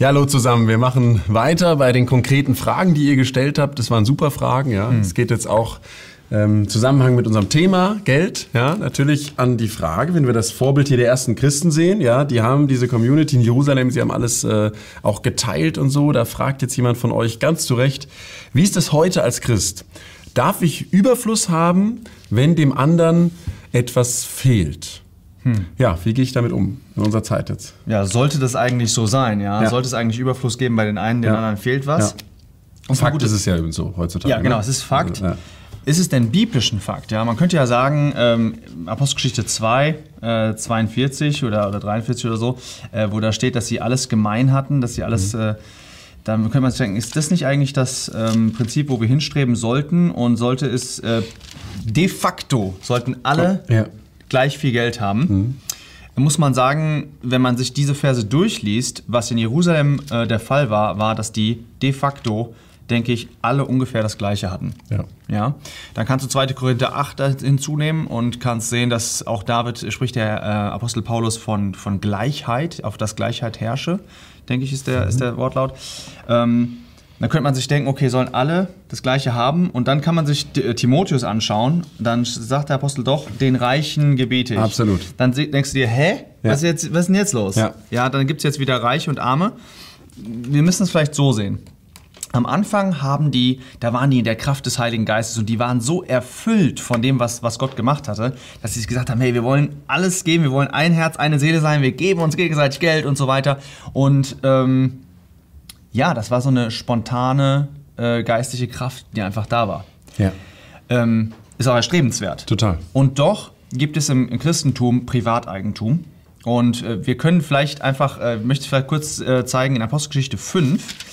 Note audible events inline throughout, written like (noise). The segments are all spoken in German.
Ja, hallo zusammen. Wir machen weiter bei den konkreten Fragen, die ihr gestellt habt. Das waren super Fragen, ja. Es geht jetzt auch ähm, im Zusammenhang mit unserem Thema Geld, ja, natürlich an die Frage, wenn wir das Vorbild hier der ersten Christen sehen, ja, die haben diese Community in Jerusalem, sie haben alles äh, auch geteilt und so. Da fragt jetzt jemand von euch ganz zu Recht, wie ist es heute als Christ? Darf ich Überfluss haben, wenn dem anderen etwas fehlt? Ja, wie gehe ich damit um in unserer Zeit jetzt? Ja, sollte das eigentlich so sein, ja? Ja. Sollte es eigentlich Überfluss geben bei den einen, den Ja. anderen fehlt was? Ja. Und Fakt ist es ja eben so heutzutage. Ja, genau, ne? es ist Fakt. Ja. Ist es denn biblisch ein Fakt? Ja, man könnte ja sagen, ähm, Apostelgeschichte 2, äh, 42 oder, oder 43 oder so, äh, wo da steht, dass sie alles gemein hatten, dass sie alles. Mhm. Äh, dann könnte man sich denken, ist das nicht eigentlich das ähm, Prinzip, wo wir hinstreben sollten? Und sollte es äh, de facto, sollten alle Ja. Gleich viel Geld haben? Muss man sagen, wenn man sich diese Verse durchliest, was in Jerusalem äh, der Fall war, war, dass die de facto, denke ich, alle ungefähr das Gleiche hatten. Ja. Ja, dann kannst du 2. Korinther 8 da hinzunehmen und kannst sehen, dass auch David spricht der äh, Apostel Paulus von, von Gleichheit, auf das Gleichheit herrsche, denke ich, ist der, ist der Wortlaut. Ähm, dann könnte man sich denken, okay, sollen alle das Gleiche haben? Und dann kann man sich äh, Timotheus anschauen. Dann sagt der Apostel doch, den Reichen gebete ich. Absolut. Dann denkst du dir, hä? Ja. Was, ist jetzt, was ist denn jetzt los? Ja. ja dann gibt es jetzt wieder Reiche und Arme. Wir müssen es vielleicht so sehen. Am Anfang haben die, da waren die in der Kraft des Heiligen Geistes und die waren so erfüllt von dem, was, was Gott gemacht hatte, dass sie gesagt haben, hey, wir wollen alles geben, wir wollen ein Herz, eine Seele sein, wir geben uns gegenseitig Geld und so weiter. Und ähm, ja, das war so eine spontane äh, geistliche Kraft, die einfach da war. ja, Ähm, ist auch erstrebenswert. total. Und doch gibt es im, im Christentum Privateigentum. Und äh, wir können vielleicht einfach, äh, möchte ich vielleicht kurz äh, zeigen, in Apostelgeschichte 5,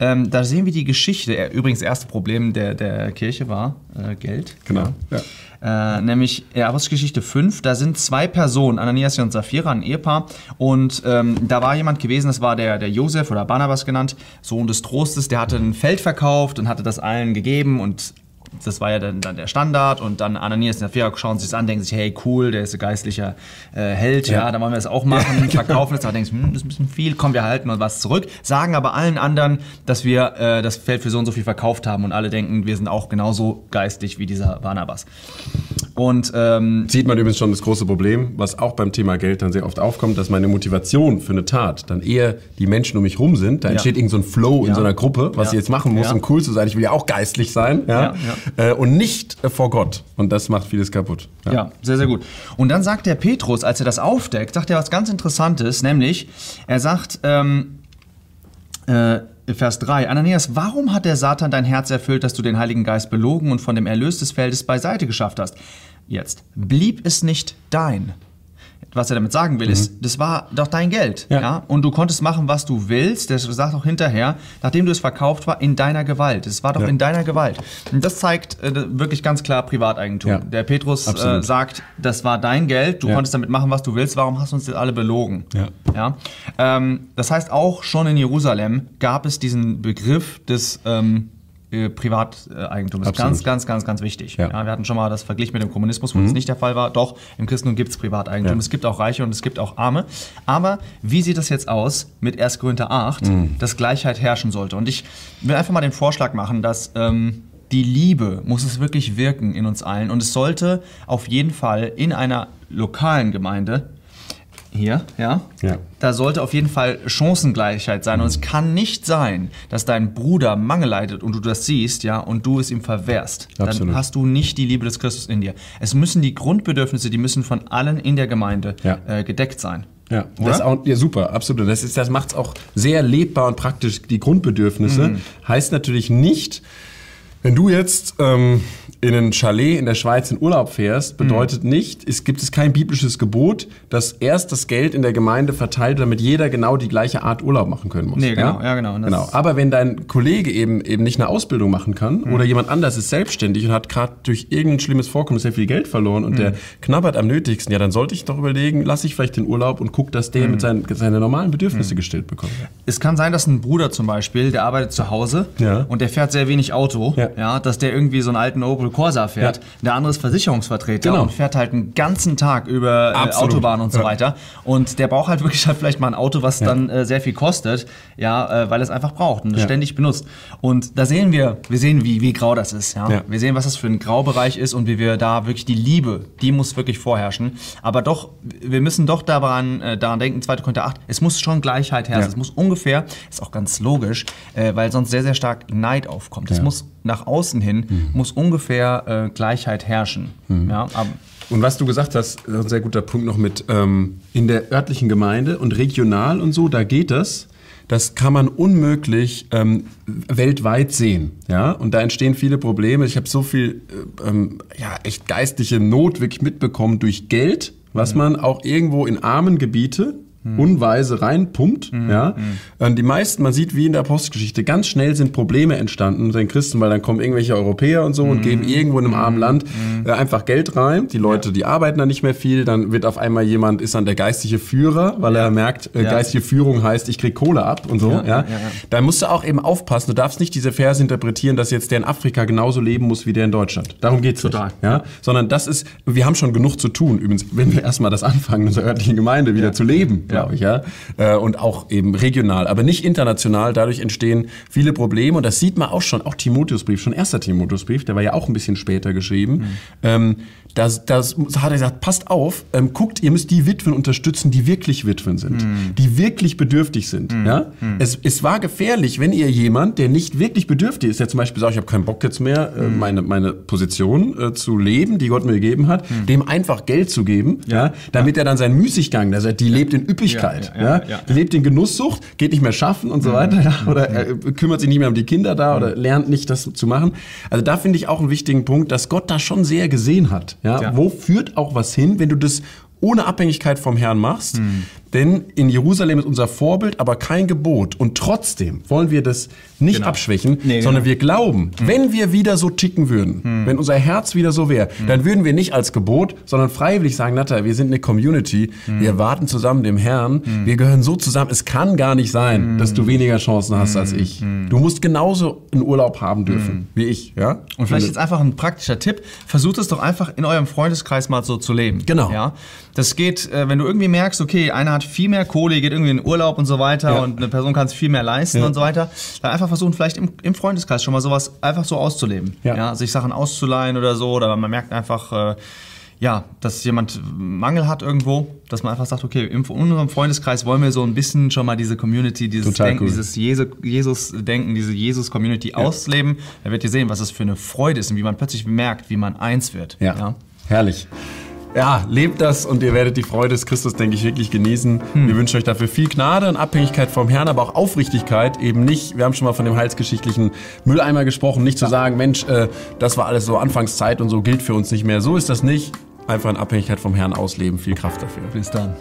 ähm, da sehen wir die Geschichte. Äh, Übrigens, das erste Problem der, der Kirche war äh, Geld. Genau. Ja. Äh, nämlich in Apostelgeschichte 5, da sind zwei Personen, Ananias und Sapphira, ein Ehepaar. Und ähm, da war jemand gewesen, das war der, der Josef oder Barnabas genannt, Sohn des Trostes, der hatte ein Feld verkauft und hatte das allen gegeben und das war ja dann, dann der Standard und dann Ananias und Sapphira schauen sich das an, denken sich, hey cool, der ist ein geistlicher äh, Held, ja. Ja. dann wollen wir das auch machen, verkaufen es, aber denken, hm, das ist ein bisschen viel, komm, wir halten uns was zurück, sagen aber allen anderen, dass wir äh, das Feld für so und so viel verkauft haben und alle denken, wir sind auch genauso geistlich wie dieser Barnabas. Und ähm, Sieht man übrigens schon das große Problem, was auch beim Thema Geld dann sehr oft aufkommt, dass meine Motivation für eine Tat dann eher die Menschen um mich rum sind. Da entsteht irgend so ein Flow in Ja. so einer Gruppe, was Ja. ich jetzt machen muss, Ja. um cool zu sein. Ich will ja auch geistlich sein. Ja? Äh, und nicht äh, vor Gott. Und das macht vieles kaputt. Ja. sehr, sehr gut. Und dann sagt der Petrus, als er das aufdeckt, sagt er was ganz Interessantes, nämlich, er sagt, ähm, äh, Vers 3, Ananias, warum hat der Satan dein Herz erfüllt, dass du den Heiligen Geist belogen und von dem Erlös des Feldes beiseite geschafft hast? Jetzt, blieb es nicht dein? Was er damit sagen will, ist, das war doch dein Geld. Ja. Ja. Und du konntest machen, was du willst. Der sagt auch hinterher, nachdem du es verkauft war, in deiner Gewalt. Es war doch Ja. in deiner Gewalt. Und das zeigt äh, wirklich ganz klar Privateigentum. Ja. Der Petrus äh, sagt, das war dein Geld, du konntest damit machen, was du willst, warum hast du uns jetzt alle belogen? Ja. Ja? Ähm, das heißt, auch schon in Jerusalem gab es diesen Begriff des ähm, äh, Privateigentums. Absolut. Ganz, ganz, ganz, ganz wichtig. Ja. Ja. wir hatten schon mal das Vergleich mit dem Kommunismus, wo das nicht der Fall war. Doch, im Christentum gibt es Privateigentum. Ja. Es gibt auch Reiche und es gibt auch Arme. Aber wie sieht das jetzt aus mit 1. Korinther 8, dass Gleichheit herrschen sollte? Und ich will einfach mal den Vorschlag machen, dass ähm, die Liebe muss es wirklich wirken in uns allen. Und es sollte auf jeden Fall in einer lokalen Gemeinde hier, ja, Ja. da sollte auf jeden Fall Chancengleichheit sein. Und es kann nicht sein, dass dein Bruder Mangel leidet und du das siehst, ja, und du es ihm verwehrst. Dann Absolut. hast du nicht die Liebe des Christus in dir. Es müssen die Grundbedürfnisse, die müssen von allen in der Gemeinde Ja. äh, gedeckt sein. Ja, Oder? das auch, ja super, absolut. Das, ist- das macht es auch sehr lebbar und praktisch. Die Grundbedürfnisse Mhm. heißt natürlich nicht, wenn du jetzt ähm, in ein Chalet in der Schweiz in Urlaub fährst, Mhm. bedeutet nicht, es gibt es kein biblisches Gebot, dass erst das Geld in der Gemeinde verteilt, damit jeder genau die gleiche Art Urlaub machen können muss. Nee, genau, ja, genau. Und das- genau. Aber wenn dein Kollege eben eben nicht eine Ausbildung machen kann Mhm. oder jemand anders ist selbstständig und hat gerade durch irgendein schlimmes Vorkommen sehr viel Geld verloren und Mhm. der knabbert am nötigsten, ja, dann sollte ich doch überlegen, lasse ich vielleicht den Urlaub und guck, dass der Mhm. mit seinen seine normalen Bedürfnisse gestellt bekommt. Es kann sein, dass ein Bruder zum Beispiel, der arbeitet zu Hause Ja. und der fährt sehr wenig Auto, ja. Ja. dass der irgendwie so einen alten Opel Opel Corsa fährt, Ja. der andere ist Versicherungsvertreter Genau. und fährt halt einen ganzen Tag über äh, Absolut. Autobahn und so weiter. Und der braucht halt (laughs) wirklich halt vielleicht mal ein Auto, was dann äh, sehr viel kostet, ja, äh, weil er es einfach braucht und ständig benutzt. Und da sehen wir, wir sehen, wie, wie grau das ist. Ja? Wir sehen, was das für ein Graubereich ist und wie wir da wirklich die Liebe, die muss wirklich vorherrschen. Aber doch, wir müssen doch daran, äh, daran denken, 2. Korinther 8, es muss schon Gleichheit herrschen. Es muss ungefähr, ist auch ganz logisch, äh, weil sonst sehr, sehr stark Neid aufkommt. Es muss nach außen hin, muss ungefähr äh, Gleichheit herrschen. Ja, aber, Und was du gesagt hast, ist ein sehr guter Punkt noch mit ähm, in der örtlichen Gemeinde und regional und so, da geht das. Das kann man unmöglich ähm, weltweit sehen, ja. Und da entstehen viele Probleme. Ich habe so viel, äh, ähm, ja, echt geistliche Not wirklich mitbekommen durch Geld, was man auch irgendwo in armen Gebiete unweise reinpumpt, ja. Und die meisten, man sieht wie in der Postgeschichte, ganz schnell sind Probleme entstanden unter den Christen, weil dann kommen irgendwelche Europäer und so und geben irgendwo in einem armen Land äh, einfach Geld rein. Die Leute, die arbeiten dann nicht mehr viel, dann wird auf einmal jemand, ist dann der geistliche Führer, weil er merkt, äh, Ja. geistliche Führung heißt, ich krieg Kohle ab und so, ja. ja, ja. Da musst du auch eben aufpassen, du darfst nicht diese Verse interpretieren, dass jetzt der in Afrika genauso leben muss wie der in Deutschland. Darum geht's Total. nicht. Ja? Sondern das ist, wir haben schon genug zu tun, übrigens, wenn wir erstmal das anfangen, in unserer örtlichen Gemeinde wieder zu leben, glaube ich, ja. Äh, Und auch eben regional, aber nicht international. Dadurch entstehen viele Probleme und das sieht man auch schon, auch Timotheusbrief, schon erster Timotheusbrief, der war ja auch ein bisschen später geschrieben. Ähm, das, das hat er gesagt, passt auf, ähm, guckt, ihr müsst die Witwen unterstützen, die wirklich Witwen sind, die wirklich bedürftig sind. Ja? Es, es war gefährlich, wenn ihr jemand, der nicht wirklich bedürftig ist, der zum Beispiel sagt, ich habe keinen Bock jetzt mehr, äh, meine, meine Position äh, zu leben, die Gott mir gegeben hat, dem einfach Geld zu geben, ja, damit er dann seinen Müßiggang, der sagt, die lebt in Üppigkeit, Ja, ja, die lebt in Genusssucht, geht nicht mehr schaffen und so weiter, ja, oder er kümmert sich nicht mehr um die Kinder da oder lernt nicht das zu machen. Also da finde ich auch einen wichtigen Punkt, dass Gott da schon sehr gesehen hat. Ja? Wo führt auch was hin, wenn du das ohne Abhängigkeit vom Herrn machst? Denn in Jerusalem ist unser Vorbild, aber kein Gebot. Und trotzdem wollen wir das nicht Genau. abschwächen, Nee, sondern genau. wir glauben, wenn wir wieder so ticken würden, wenn unser Herz wieder so wäre, dann würden wir nicht als Gebot, sondern freiwillig sagen, Natta, wir sind eine Community, wir warten zusammen dem Herrn, wir gehören so zusammen, es kann gar nicht sein, dass du weniger Chancen hast als ich. Du musst genauso einen Urlaub haben dürfen, wie ich. Ja? Und vielleicht jetzt einfach ein praktischer Tipp. Versucht es doch einfach in eurem Freundeskreis mal so zu leben. Genau. Ja? Das geht, äh, wenn du irgendwie merkst, okay, einer hat viel mehr Kohle, geht irgendwie in Urlaub und so weiter Ja. und eine Person kann es viel mehr leisten Ja. und so weiter, dann einfach versuchen, vielleicht im, im Freundeskreis schon mal sowas einfach so auszuleben. Ja. sich Sachen auszuleihen oder so. Oder man merkt einfach, äh, ja, dass jemand Mangel hat irgendwo, dass man einfach sagt, okay, in unserem Freundeskreis wollen wir so ein bisschen schon mal diese Community, dieses Total Denken, cool. dieses Jesu- Jesus-Denken, diese Jesus-Community ausleben. Da werdet ihr sehen, was das für eine Freude ist und wie man plötzlich merkt, wie man eins wird. Ja. Herrlich. Ja, lebt das und ihr werdet die Freude des Christus, denke ich, wirklich genießen. Wir wünschen euch dafür viel Gnade und Abhängigkeit vom Herrn, aber auch Aufrichtigkeit. Eben nicht, wir haben schon mal von dem heilsgeschichtlichen Mülleimer gesprochen, nicht zu sagen, Mensch, äh, das war alles so Anfangszeit und so gilt für uns nicht mehr. So ist das nicht. Einfach in Abhängigkeit vom Herrn ausleben. Viel Kraft dafür. Bis dann.